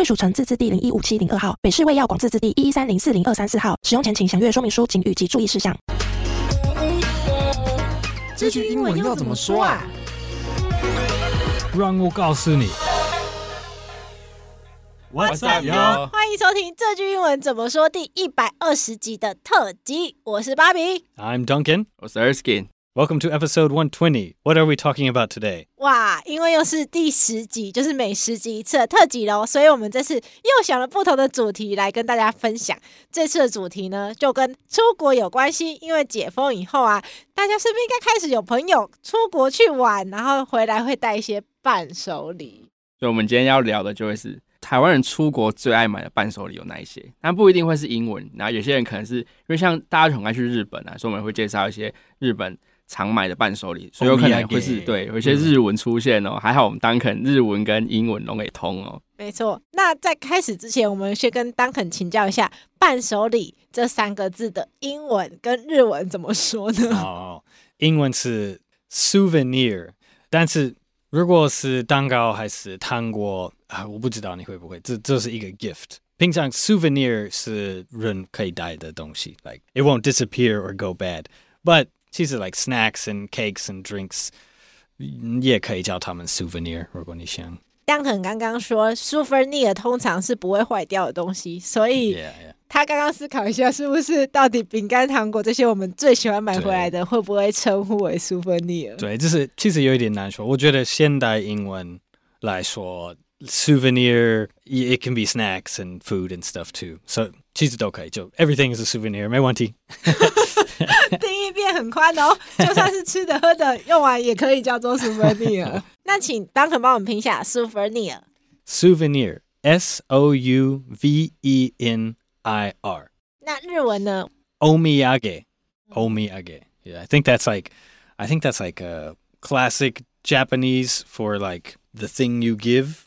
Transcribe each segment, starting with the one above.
贵属城自治地零一五七零二号，北市卫药广自治地一一三零四零二三四号。使用前请详阅说明书、警语及注意事项。这句英文要怎么说啊？让我告诉你。What's up, yo? 欢迎收听这句英文怎么说第一百二十集的特辑。我是芭比，I'm Duncan，我是 Erskine。Welcome to episode 120. What are we talking about today? 哇，因为又是第十集，就是每十集一次的特辑喽，所以我们这次又想了不同的主题来跟大家分享。这次的主题呢，就跟出国有关系，因为解封以后啊，大家是不是应该开始有朋友出国去玩，然后回来会带一些伴手礼？所以我们今天要聊的就会是台湾人出国最爱买的伴手礼有哪一些？那不一定会是英文，然后有些人可能是因为像大家就很爱去日本啊，所以我们会介绍一些日本。常买的伴手礼，所以有可能会是对有一些日文出现哦。嗯、还好我们 Duncan 日文跟英文都给通哦。没错，那在开始之前，我们先跟 Duncan 请教一下“伴手礼”这三个字的英文跟日文怎么说呢？哦，英文是 souvenir，但是如果是蛋糕还是糖果啊，我不知道你会不会。这这是一个 gift。平常 souvenir 是人可以带的东西，like it won't disappear or go bad，but 其实，like snacks and cakes and drinks，也可以叫他们 souvenir。如果你想，Duncan 刚刚说 souvenir 通常是不会坏掉的东西，所以他刚刚思考一下，是不是到底饼干、糖果这些我们最喜欢买回来的，会不会称呼为 souvenir？对，就是其实有一点难说。我觉得现代英文来说，souvenir，it can be snacks and food and stuff too，so 其实都可以，就 everything is a souvenir，没问题。定义变很宽哦，就算是吃的喝的用完也可以叫做 souvenir。那请 Duncan 帮我们拼一下 souvenir。souvenir，S O U V E N I R。那日文呢？omiyage，omiyage。Yeah，I think that's like，I think that's like a classic Japanese for like the thing you give。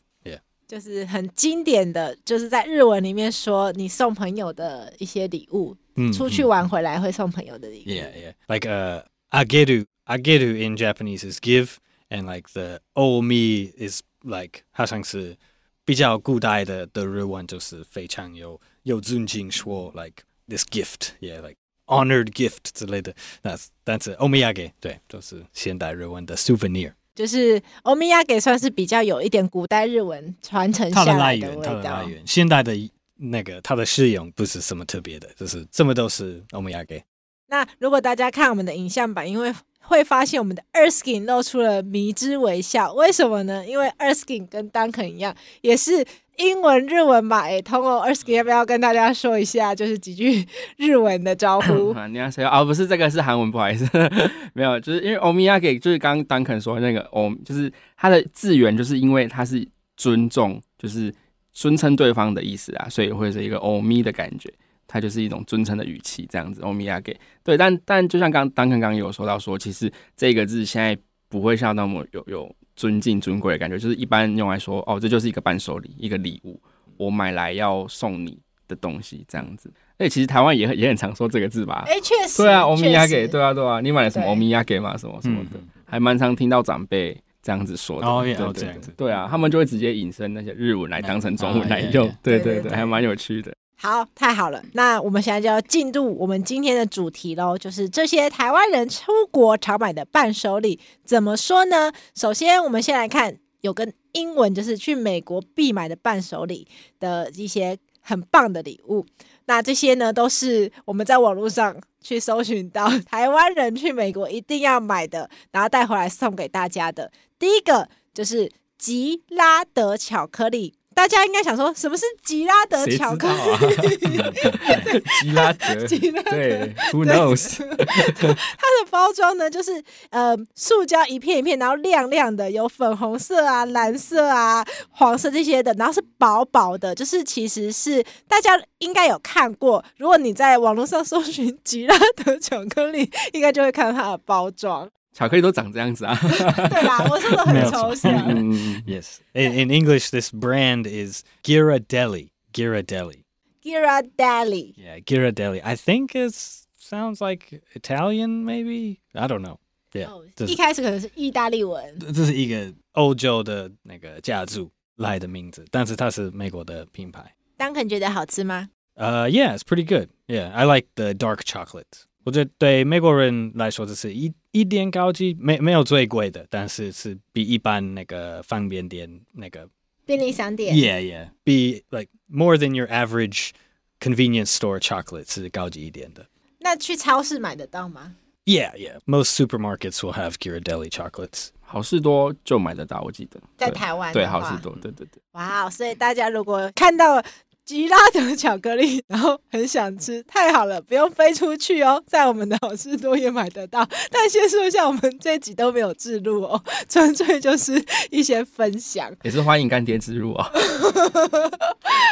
Yeah，就是很经典的，就是在日文里面说你送朋友的一些礼物。出去玩回来会送朋友的礼物。Yeah, yeah. Like uh, ageru, ageru in Japanese is give, and like the omi is like 好像是比较古代的的日文就是非常有有尊敬说 like this gift, yeah, like honored gift 之类的。那但是 omiyage 对，就是现代日文的 souvenir。 就是 omiyage 算是比较有一点古代日文传承下来的味道。它的来源，现代的。那个它的适用不是什么特别的，就是这么都是欧米亚给。那如果大家看我们的影像版，因为会发现我们的 Erskine 露出了迷之微笑，为什么呢？因为 Erskine 跟 Duncan 一样，也是英文日文嘛，哎，通过 Erskine 要不要跟大家说一下，就是几句日文的招呼？你好，谁？哦，不是这个是韩文，不好意思，没有，就是因为欧米亚给，就是刚刚 Duncan 说那个欧，就是它的字源，就是因为它是尊重，就是。尊称对方的意思啊，所以会是一个欧米的感觉，它就是一种尊称的语气，这样子。欧米亚给对，但但就像刚刚刚刚有说到说，其实这个字现在不会像那么有有尊敬尊贵的感觉，就是一般用来说，哦，这就是一个伴手礼，一个礼物，我买来要送你的东西，这样子。哎，其实台湾也很也很常说这个字吧？哎，确实，对啊，欧米亚给，对啊对啊，你买了什么欧米亚给嘛？什么什么的，嗯、还蛮常听到长辈。这样子说的，哦，对对对，对啊，他们就会直接引申那些日文来当成中文来用，对对对，还蛮有趣的。好，太好了，那我们现在就要进入我们今天的主题喽，就是这些台湾人出国常买的伴手礼，怎么说呢？首先，我们先来看有跟英文，就是去美国必买的伴手礼的一些很棒的礼物。那这些呢，都是我们在网络上去搜寻到台湾人去美国一定要买的，然后带回来送给大家的。第一个就是吉拉德巧克力大家应该想说，什么是吉拉德巧克力？啊？吉拉德，吉拉德对，Who knows？它的包装呢，就是呃，塑胶一片一片，然后亮亮的，有粉红色啊、蓝色啊、黄色这些的，然后是薄薄的，就是其实是大家应该有看过。如果你在网络上搜寻吉拉德巧克力，应该就会看到它的包装。巧克力都长这样子啊。对啦，我说的很抽象。嗯， Yes. In, in English, this brand is Ghirardelli. Ghirardelli. Ghirardelli， Yeah, Ghirardelli. I think it sounds like Italian, maybe. I don't know. Yeah. 哦这是一开始可能是意大利文。这是一个欧洲的那个家族来的名字，但是它是美国的品牌。当肯觉得好吃吗？ Uh, yeah, it's pretty good. Yeah, I like the dark chocolate. 我觉得对美国人来说，这是一一点高级，没没有最贵的，但是是比一般那个方便店那个便利商店。 Yeah, yeah. Be like more than your average convenience store chocolate 是高级一点的。那去超市买得到吗？ Yeah, yeah. Most supermarkets will have Ghirardelli chocolates. 好事多就买得到，我记得对在台湾的对话好事多，对对对。哇、所以大家如果看到 吉拉德巧克力，然后很想吃，太好了，不用飞出去哦，在我们的好事多也买得到。但先说一下，我们这一集都没有置入哦，纯粹就是一些分享。也是欢迎干爹植入哦，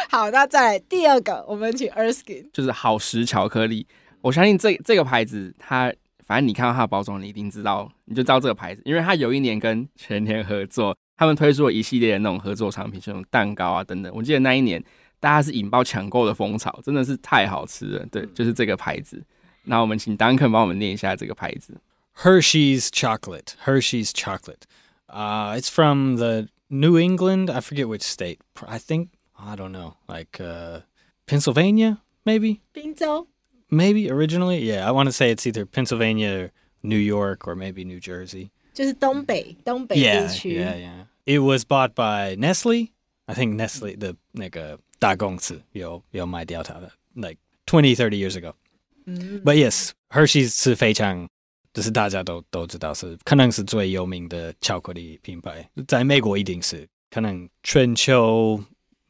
好，那再来第二个，我们请 Erskine。就是好时巧克力。我相信这这个牌子，它反正你看到它的包装，你一定知道，你就知道这个牌子，因为它有一年跟全年合作，他们推出了一系列的那种合作产品，像蛋糕啊等等。我记得那一年大家是引爆抢购的风潮，真的是太好吃了。对，就是这个牌子。那我们请 Duncan 帮我们念一下这个牌子。 Hershey's chocolate. Hershey's chocolate. Uh, it's from the New England. I forget which state. I think I don't know, like uh, Pennsylvania, maybe. 宾州 Maybe originally, yeah. I want to say it's either Pennsylvania, or New York, or maybe New Jersey. 就是东北东北 Yeah, 地区。 yeah, yeah. It was bought by Nestle. I think Nestle, the 那个大公司有有卖掉它的 like 20, 30 years ago. 嗯 But yes, Hershey's 是非常，就是大家都都知道是可能是最有名的巧克力品牌，在美国一定是可能全球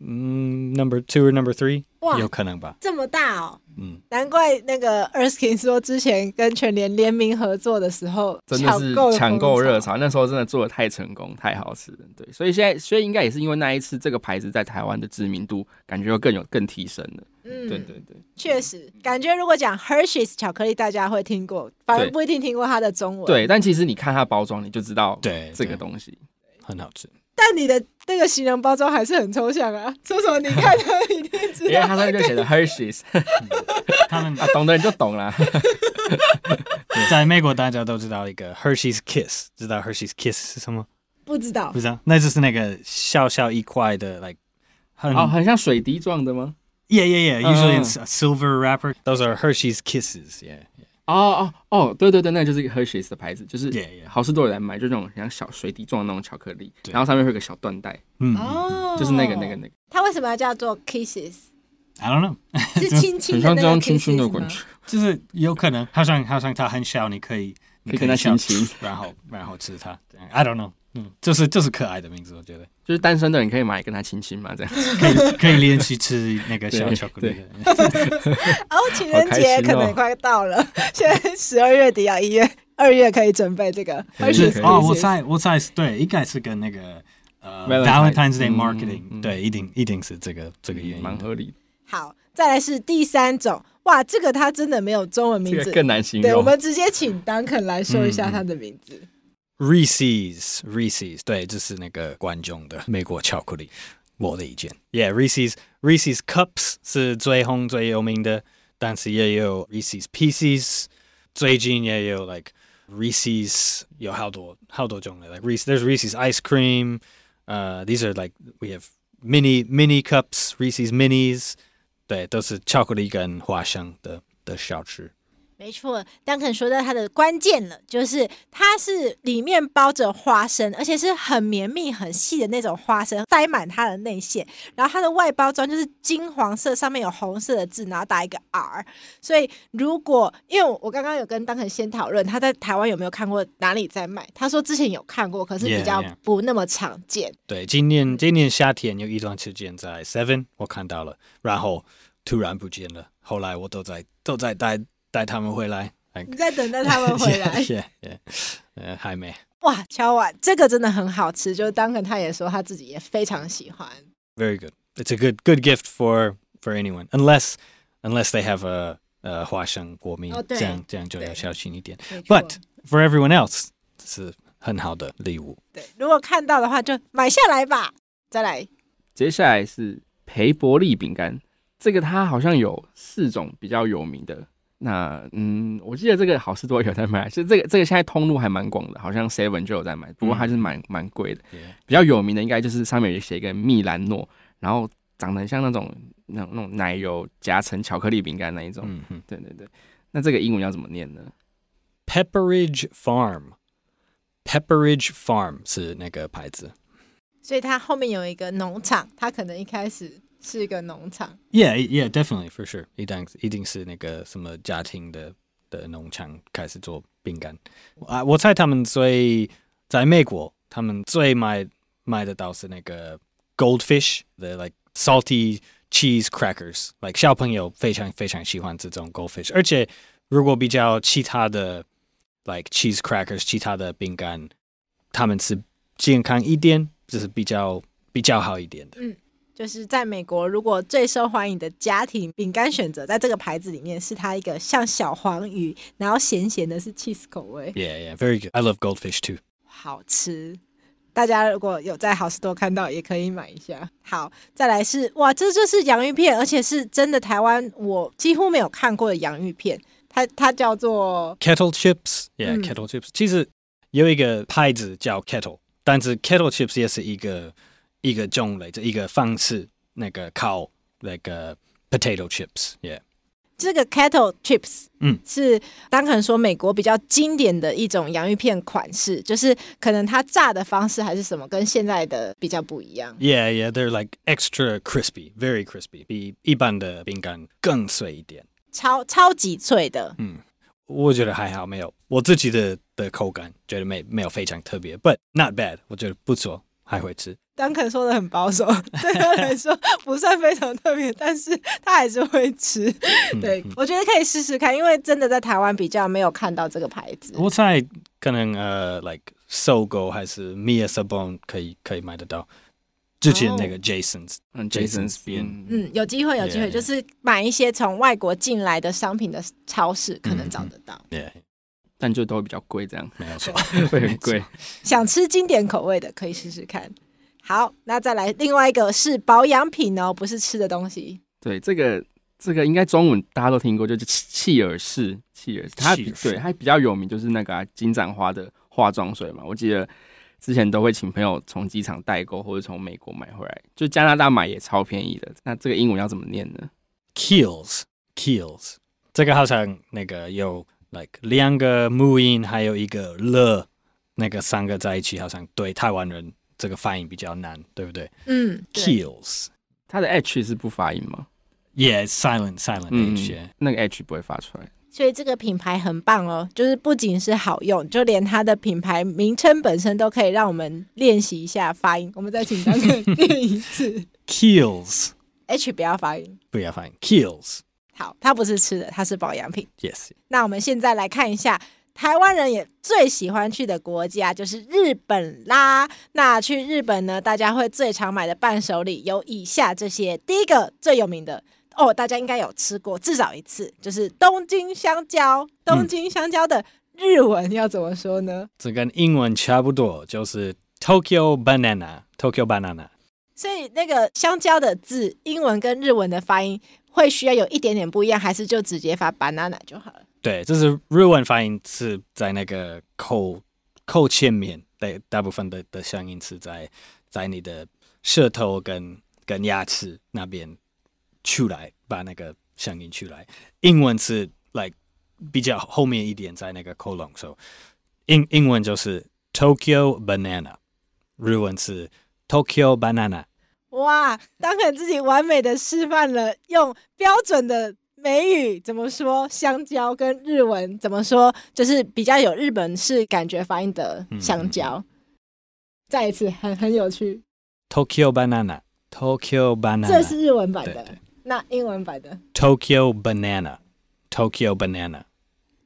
嗯 number two or number three 哇有可能吧？这么大哦，嗯，难怪那个 Erskine 说之前跟全联联名合作的时候，真的是抢抢购热潮。那时候真的做的太成功，太好吃了。对，所以现在，所以应该也是因为那一次这个牌子在台湾的知名度，感觉又更有更提升了。嗯，对对对，确实，感觉如果讲 Hershey's 巧克力，大家会听过，反而不一定听过它的中文。对，但其实你看它包装，你就知道对这个东西。很好吃。但你的那个形容包装还是很抽象啊，说什么你看它一定知道。因为它上面就写的 Hershey's，他们啊，懂的人就懂了。在美国大家都知道一个 Hershey's Kiss，知道 Hershey's Kiss 是什么？不知道不知道，那就是那个小小一块的，like 很哦，很像水滴状的吗？Yeah, yeah, yeah. Usually Uh. it's a silver wrapper. Those are Hershey's Kisses. Yeah, yeah. 哦哦哦，对对对，那就是一个 Hershey's 的牌子，就是.好事多有在卖，就那种像小水滴状的那种巧克力，然后上面会有个小缎带，嗯哦，就是那个那个那个，它为什么要叫做 Kisses？I don't know. 是 亲亲的很像这那个样亲亲的 kisses 吗感觉。就是有可能，好像好像它很小，你可以你可以跟它亲亲，然后然后吃它。I don't know. 嗯，就是就是可爱的名字，我觉得就是单身的人可以买跟他亲亲嘛，这样。可以可以连续吃那个小巧克力的。哦，情人节可能也快到了，现在十二月底啊，一月、二月可以准备这个可以哦，我。猜我猜是对，应该是跟那个呃 Valentine's Day 嗯 marketing，嗯对，一定一定是这个这个原因。蛮合理的，好，再来是第三种，哇，这个它真的没有中文名字，这个更难形容对，我。们直接请 Duncan 来说一下它的名字。Reese's Reese's 对，这是那个观众的美国巧克力。我的意见，Yeah Reese's Reese's Cups 是最红最有名的，但是也有 Reese's Pieces，最近也有 like Reese's 有好多好多种的，like Reese there's Reese's ice cream，呃、uh,，these are like we have mini mini cups Reese's Minis，对，都是巧克力跟花生的的小吃。 没错，Duncan 说到它的关键了，就是它是里面包着花生，而且是很绵密、很细的那种花生，塞满它的内馅。然后它的外包装就是金黄色，上面有红色的字，然后打一个 R。所以如果因为我刚刚有跟 Duncan 先讨论，他在台湾有没有看过哪里在卖？他说之前有看过，可是比较不那么常见。Yeah, yeah. 对，今年今年夏天有一段时间在 Seven 我看到了，然后突然不见了。后来我都在都在带。带他们回来，你在等待他们回来。Yeah, yeah. 呃，还没。哇，敲碗，这个真的很好吃。就是 Duncan 他也说他自己也非常喜欢。Very good. It's a good good gift for for anyone, unless unless they have a 呃花生过敏，这样这样就要小心一点。But for everyone else，是很好的礼物。对，如果看到的话就买下来吧。再来，接下来是培伯利饼干，这个它好像有四种比较有名的。那嗯，我记得这个好事多有在卖，其实这个这个现在通路还蛮广的，好像 Seven 就有在卖，不过还是蛮蛮贵的。比较有名的应该就是上面有写一个蜜兰诺，然后长得像那种那种那种奶油夹层巧克力饼干那一种。嗯哼，对对对。那这个英文要怎么念呢？Pepperidge Farm，Pepperidge Farm 是那个牌子，所以它后面有一个农场，它可能一开始。是一个农场，Yeah, yeah, definitely for sure，一定一定是那个什么家庭的的农场开始做饼干啊。我猜他们最在美国，他们最卖卖的到是那个 Goldfish 的 like salty cheese crackers，like 小朋友非常非常喜欢这种 Goldfish，而且如果比较其他的 like cheese crackers，其他的饼干，他们是健康一点，就是比较比较好一点的。嗯。就是在美国，如果最受欢迎的家庭饼干选择，在这个牌子里面是它一个像小黄鱼，然后咸咸的，是 cheese 口味。Yeah, yeah, very good. I love goldfish too. 好吃，大家如果有在好市多看到，也可以买一下。好，再来是哇，这就是洋芋片，而且是真的台湾我几乎没有看过的洋芋片。它它叫做 kettle chips. Yeah,、嗯、kettle chips. 其实有一个牌子叫 kettle，但是 kettle chips 也是一个。一个种类，这一个方式，那个烤那个 potato chips，yeah。这个 kettle chips，嗯，是当可能说美国比较经典的一种洋芋片款式，就是可能它炸的方式还是什么，跟现在的比较不一样。Yeah, yeah, they're like extra crispy, very crispy，比一般的饼干更脆一点，超超级脆的。嗯，我觉得还好，没有我自己的的口感，觉得没没有非常特别，but not bad，我觉得不错。还会吃，Duncan 说的很保守，对他来说不算非常特别，但是他还是会吃。对，我觉得可以试试看，因为真的在台湾比较没有看到这个牌子。我猜可能呃，like Sogo 还是 Mia Sabon 可以可以买得到。之前那个 Jason's，嗯，Jason's 边，嗯，有机会有机会，就是买一些从外国进来的商品的超市可能找得到。对。但就都会比较贵，这样没有错，会很贵。想吃经典口味的可以试试看。好，那再来另外一个是保养品哦，不是吃的东西。对，这个这个应该中文大家都听过，就是契尔氏，契尔氏，它比对它比较有名，就是那个、啊、金盏花的化妆水嘛。我记得之前都会请朋友从机场代购，或者从美国买回来，就加拿大买也超便宜的。那这个英文要怎么念呢？Kiehl's，Kiehl's，这个好像那个有。like 两个母音，还有一个了，那个三个在一起，好像对台湾人这个发音比较难，对不对？嗯，Kiehl's，它的 H 是不发音吗？Yeah，silent，silent H，、嗯、那个 H 不会发出来。所以这个品牌很棒哦，就是不仅是好用，就连它的品牌名称本身都可以让我们练习一下发音。我们再请大家念一次，Kiehl's，H 不要发音，不要发音，Kiehl's。好，它不是吃的，它是保养品。Yes。那我们现在来看一下，台湾人也最喜欢去的国家就是日本啦。那去日本呢，大家会最常买的伴手礼有以下这些。第一个最有名的哦，大家应该有吃过至少一次，就是东京香蕉。东京香蕉的日文要怎么说呢？嗯，这跟英文差不多，就是 Tokyo Banana。Tokyo Banana。所以那个香蕉的字，英文跟日文的发音。会需要有一点点不一样，还是就直接发 banana 就好了？对，这是日文发音是在那个口口前面，对，大部分的的声音是在在你的舌头跟跟牙齿那边出来，把那个声音出来。英文是 like 比较后面一点在那个喉咙，所以英英文就是 Tokyo banana，日文是 Tokyo banana。哇，当肯自己完美的示范了用标准的美语怎么说？香蕉，跟日文怎么说，就是比较有日本式感觉发音的香蕉。嗯、再一次，很很有趣。Tokyo banana，Tokyo banana，这是日文版的。那英文版的？Tokyo banana，Tokyo banana，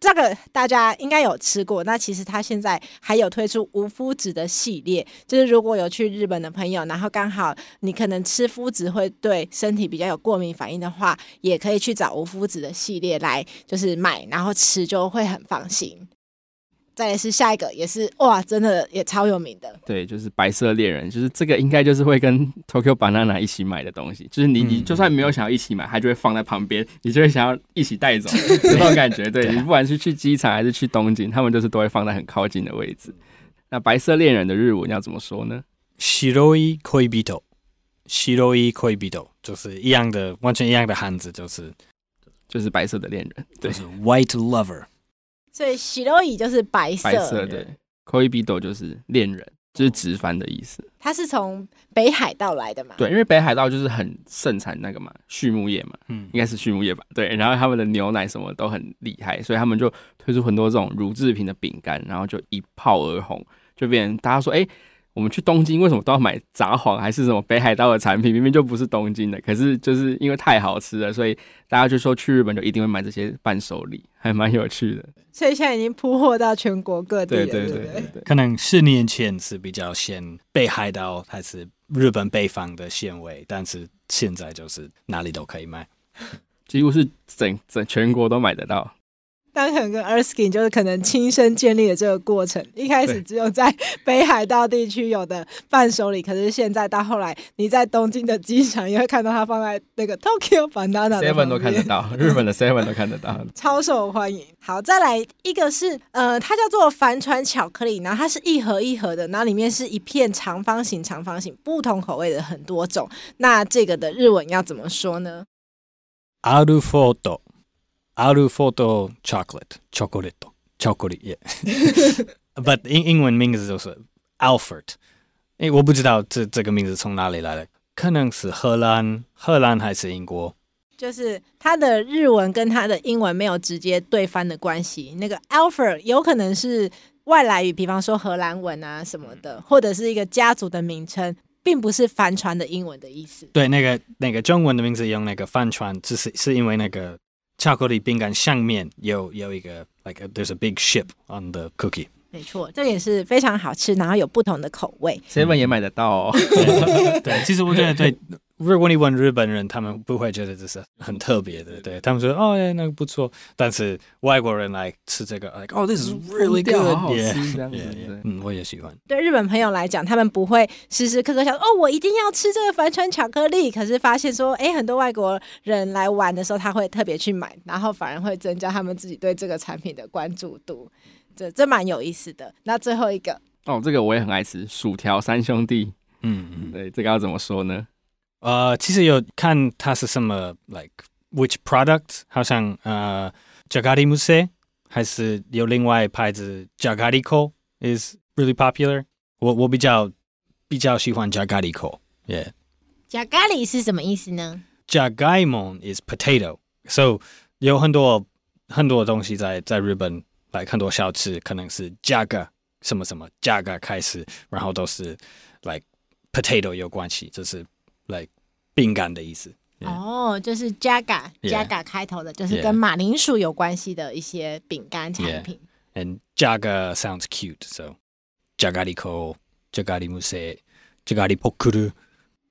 这个大家应该有吃过。那其实它现在还有推出无麸质的系列，就是如果有去日本的朋友，然后刚好你可能吃麸质会对身体比较有过敏反应的话，也可以去找无麸质的系列来就是买，然后吃就会很放心。再来是下一个，也是哇，真的也超有名的。对，就是白色恋人，就是这个应该就是会跟 Tokyo Banana 一起买的东西。就是你你就算没有想要一起买，它就会放在旁边，你就会想要一起带走，这种感觉。对，你不管是去机场还是去东京，他们就是都会放在很靠近的位置。那白色恋人的日文要怎么说呢？？Shiroi koibito，Shiroi koibito 就是一样的，完全一样的汉字，就是就是白色的恋人，对，就是 White Lover。所以喜罗伊就是白色，白色对 Koibido 就是恋人，就是直翻的意思。它是从北海道来的嘛？对，因为北海道就是很盛产那个嘛，畜牧业嘛，嗯，应该是畜牧业吧？对，然后他们的牛奶什么都很厉害，所以他们就推出很多这种乳制品的饼干，然后就一炮而红，就变成大家说，哎、欸。我们去东京为什么都要买札幌还是什么北海道的产品？明明就不是东京的，可是就是因为太好吃了，所以大家就说去日本就一定会买这些伴手礼，还蛮有趣的。所以现在已经铺货到全国各地了，对对对对，对，对。可能十年前是比较先北海道还是日本北方的鲜味，但是现在就是哪里都可以卖，几乎是整整全国都买得到。当肯跟 Erskine 就是可能亲身建立了这个过程，一开始只有在北海道地区有的伴手礼，可是现在到后来，你在东京的机场也会看到它放在那个 Tokyo Banana Seven 都看得到，日本的 Seven 都看得到，超受欢迎。好，再来一个是呃，它叫做帆船巧克力，然后它是一盒一盒的，然后里面是一片长方形、长方形不同口味的很多种。那这个的日文要怎么说呢？アルフォート。 アルフォート chocolate chocolate chocolate yeah，but 英英文名字就是 Alfred。诶，我不知道这这个名字从哪里来的，可能是荷兰，荷兰还是英国？就是它的日文跟它的英文没有直接对翻的关系。那个 Alfred 有可能是外来语，比方说荷兰文啊什么的，或者是一个家族的名称，并不是帆船的英文的意思。对，那个那个中文的名字用那个帆船，只是是因为那个。 巧克力饼干上面有有一个，like a, there's a big ship on the cookie。没错，这也是非常好吃，然后有不同的口味。Seven 也买得到哦。对，其实我觉得对。如果你问日本人，他们不会觉得这是很特别的，对他们说哦，哎，那个不错。但是外国人来吃这个，like oh this is really good，好吃 这样子。嗯，我也喜欢。对日本朋友来讲，他们不会时时刻刻想哦，我一定要吃这个帆船巧克力。可是发现说，哎，很多外国人来玩的时候，他会特别去买，然后反而会增加他们自己对这个产品的关注度。这这蛮有意思的。那最后一个哦，这个我也很爱吃，薯条三兄弟。嗯嗯，对，这个要怎么说呢？呃，其实有看它是什么，like which product，好像呃，じゃがりむせ还是有另外牌子じゃがりこ is really popular。我我比较比较喜欢じゃがりこ，yeah。じゃがり是什么意思呢？じゃがいも is potato，so 有很多很多东西在在日本，like 很多小吃可能是じゃが什么什么じゃが开始，然后都是 like potato 有关系，就是。 Like 饼干的意思哦，oh, 就是 Jaga Jaga 开头的，就是跟马铃薯有关系的一些饼干产品。Yeah. And Jaga sounds cute, so Jagariko, Jagarimuse, Jagaripokuru，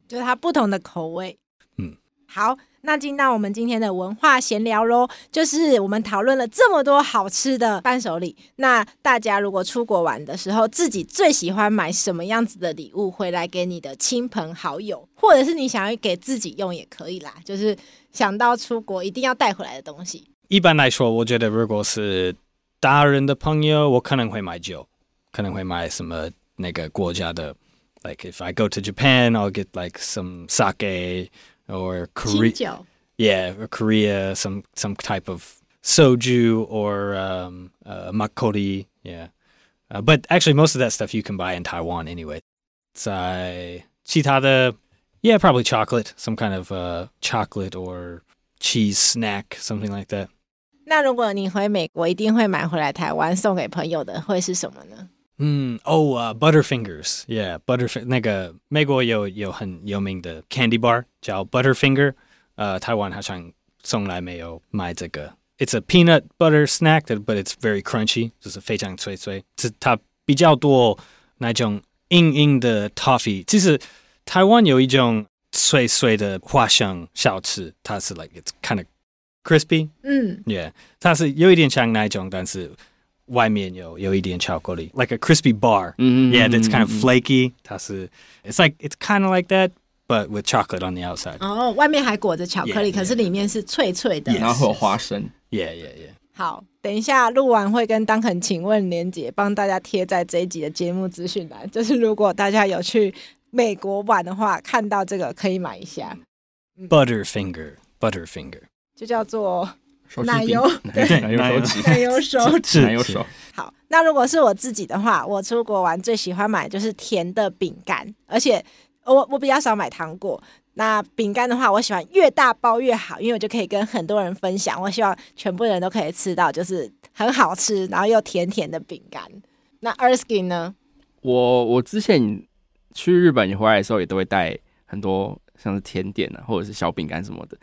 就是它不同的口味。嗯，好。那进到我们今天的文化闲聊喽，就是我们讨论了这么多好吃的伴手礼。那大家如果出国玩的时候，自己最喜欢买什么样子的礼物回来给你的亲朋好友，或者是你想要给自己用也可以啦。就是想到出国一定要带回来的东西。一般来说，我觉得如果是大人的朋友，我可能会买酒，可能会买什么那个国家的，like if I go to Japan, I'll get like some sake. or Korea, yeah, or Korea, some some type of soju or um, uh, makgeolli. Yeah. Uh, but actually, most of that stuff you can buy in Taiwan anyway. 在其他的 yeah, probably chocolate, some kind of uh, chocolate or cheese snack, something like that. 那如果你回美国，一定会买回来台湾送给朋友的，会是什么呢？ 嗯，哦啊，Butterfingers, yeah, Butterfinger 那个美国有有很有名的 candy bar 叫 Butterfinger，呃，台湾好像从来没有卖这个。It's a peanut butter snack, but it's very crunchy，就是非常脆脆。是它比较多那种硬硬的 toffee。其实台湾有一种脆脆的花生小吃，它是 like it's kind of crispy，嗯，yeah，它是有一点像那种，但是。 外面有有一点巧克力，like a crispy bar. Mm-hmm. Yeah, that's kind of flaky. 它是，it's like it's kind of like that, but with chocolate on the outside. 哦，外面还裹着巧克力 Yeah, 可是里面是脆脆的。 Yes. 然后会有花生。 Yeah, yeah, yeah. 好，等一下录完会跟当肯请问连结，帮大家贴在这一集的节目资讯栏。就是如果大家有去美国玩的话，看到这个可以买一下， Butterfinger, Butterfinger. 就叫做手机 奶油对奶油手指，奶油手指。奶油手。好，那如果是我自己的话，我出国玩最喜欢买就是甜的饼干，而且我我比较少买糖果。那饼干的话，我喜欢越大包越好，因为我就可以跟很多人分享。我希望全部人都可以吃到，就是很好吃，然后又甜甜的饼干。那 Erskine 呢？我我之前去日本你回来的时候，也都会带很多像是甜点啊，或者是小饼干什么的。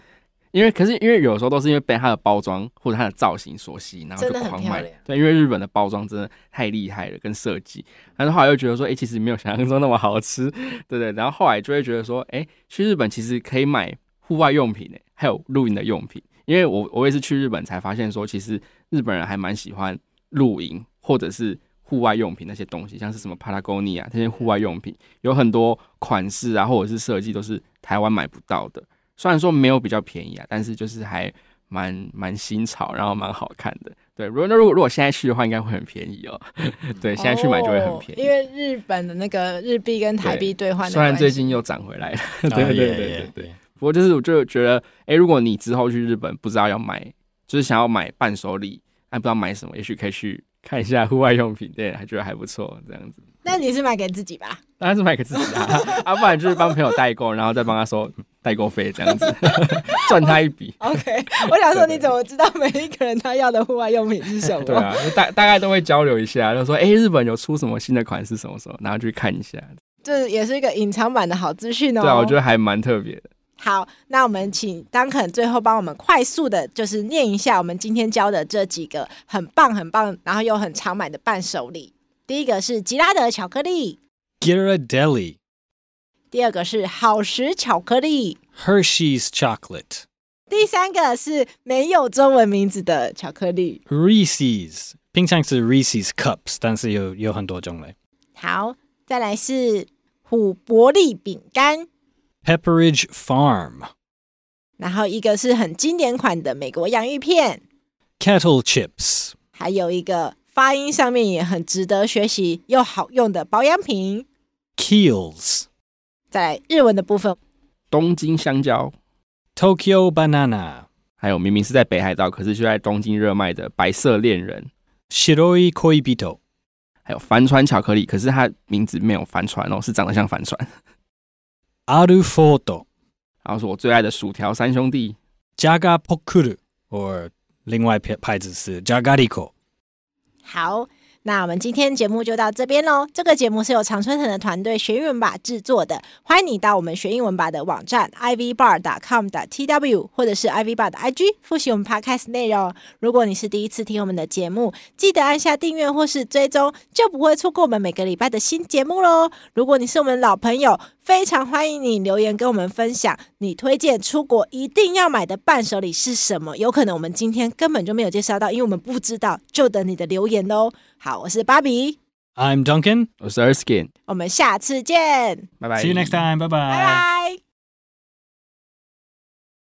因为可是因为有时候都是因为被它的包装或者它的造型所吸引，然后就狂买。对，因为日本的包装真的太厉害了，跟设计。但是后来又觉得说，哎、欸，其实没有想象中那么好吃，对对。然后后来就会觉得说，哎、欸，去日本其实可以买户外用品诶，还有露营的用品。因为我我也是去日本才发现说，其实日本人还蛮喜欢露营或者是户外用品那些东西，像是什么 Patagonia 这些户外用品，有很多款式啊，或者是设计都是台湾买不到的。虽然说没有比较便宜啊，但是就是还蛮蛮新潮，然后蛮好看的。对，如果那如果如果现在去的话，应该会很便宜哦。对，现在去买就会很便宜。哦，因为日本的那个日币跟台币兑换，虽然最近又涨回来了。对对对对.不过就是我就觉得，哎，如果你之后去日本不知道要买，就是想要买伴手礼，还不知道买什么，也许可以去看一下户外用品店，还觉得还不错，这样子。那你是买给自己吧？当然是买给自己啊，啊，不然就是帮朋友代购，然后再帮他收代购费，这样子 赚他一笔。OK，我想说你怎么知道每一个人他要的户外用品是什么？对啊，大大概都会交流一下，就说哎、欸，日本有出什么新的款式什么什么，然后去看一下。这也是一个隐藏版的好资讯哦。对啊，我觉得还蛮特别的。好，那我们请 Duncan 最后帮我们快速的，就是念一下我们今天教的这几个很棒很棒，然后又很常买的伴手礼。第一个是吉拉德巧克力 Ghirardelli, 第二个是好时巧克力，Hershey's chocolate, 第三个是没有中文名字的巧克力。Reese's. 平常是 Reese's cups, 但是有有很多种类。好，再来是虎伯利饼干，Pepperidge Farm, 然后一个是很经典款的美国洋芋片，Kettle chips, 还有一个发音上面也很值得学习又好用的保养品。Keels, 在日文的部分，东京香蕉，Tokyo banana, 还有明明是在北海道，可是却在东京热卖的白色恋人，Shiroi koibito, 还有帆船巧克力，可是它名字没有帆船哦，是长得像帆船。Arufoto, 然后是我最爱的薯条三兄弟，Jagapokuru, or 另外牌牌子是 Jagariko。好，那我们今天节目就到这边喽。这个节目是由常春藤的团队学英文吧制作的，欢迎你到我们学英文吧的网站 ivbar.com.tw 或者是 ivbar 的 IG 复习我们 podcast 内容。如果你是第一次听我们的节目，记得按下订阅或是追踪，就不会错过我们每个礼拜的新节目喽。如果你是我们老朋友，非常欢迎你留言跟我们分享，你推荐出国一定要买的伴手礼是什么？有可能我们今天根本就没有介绍到，因为我们不知道，就等你的留言喽。好，我是芭比， I'm Duncan. 我是 Erskine，我们下次见，拜拜。 See you next time. Bye bye. 拜拜。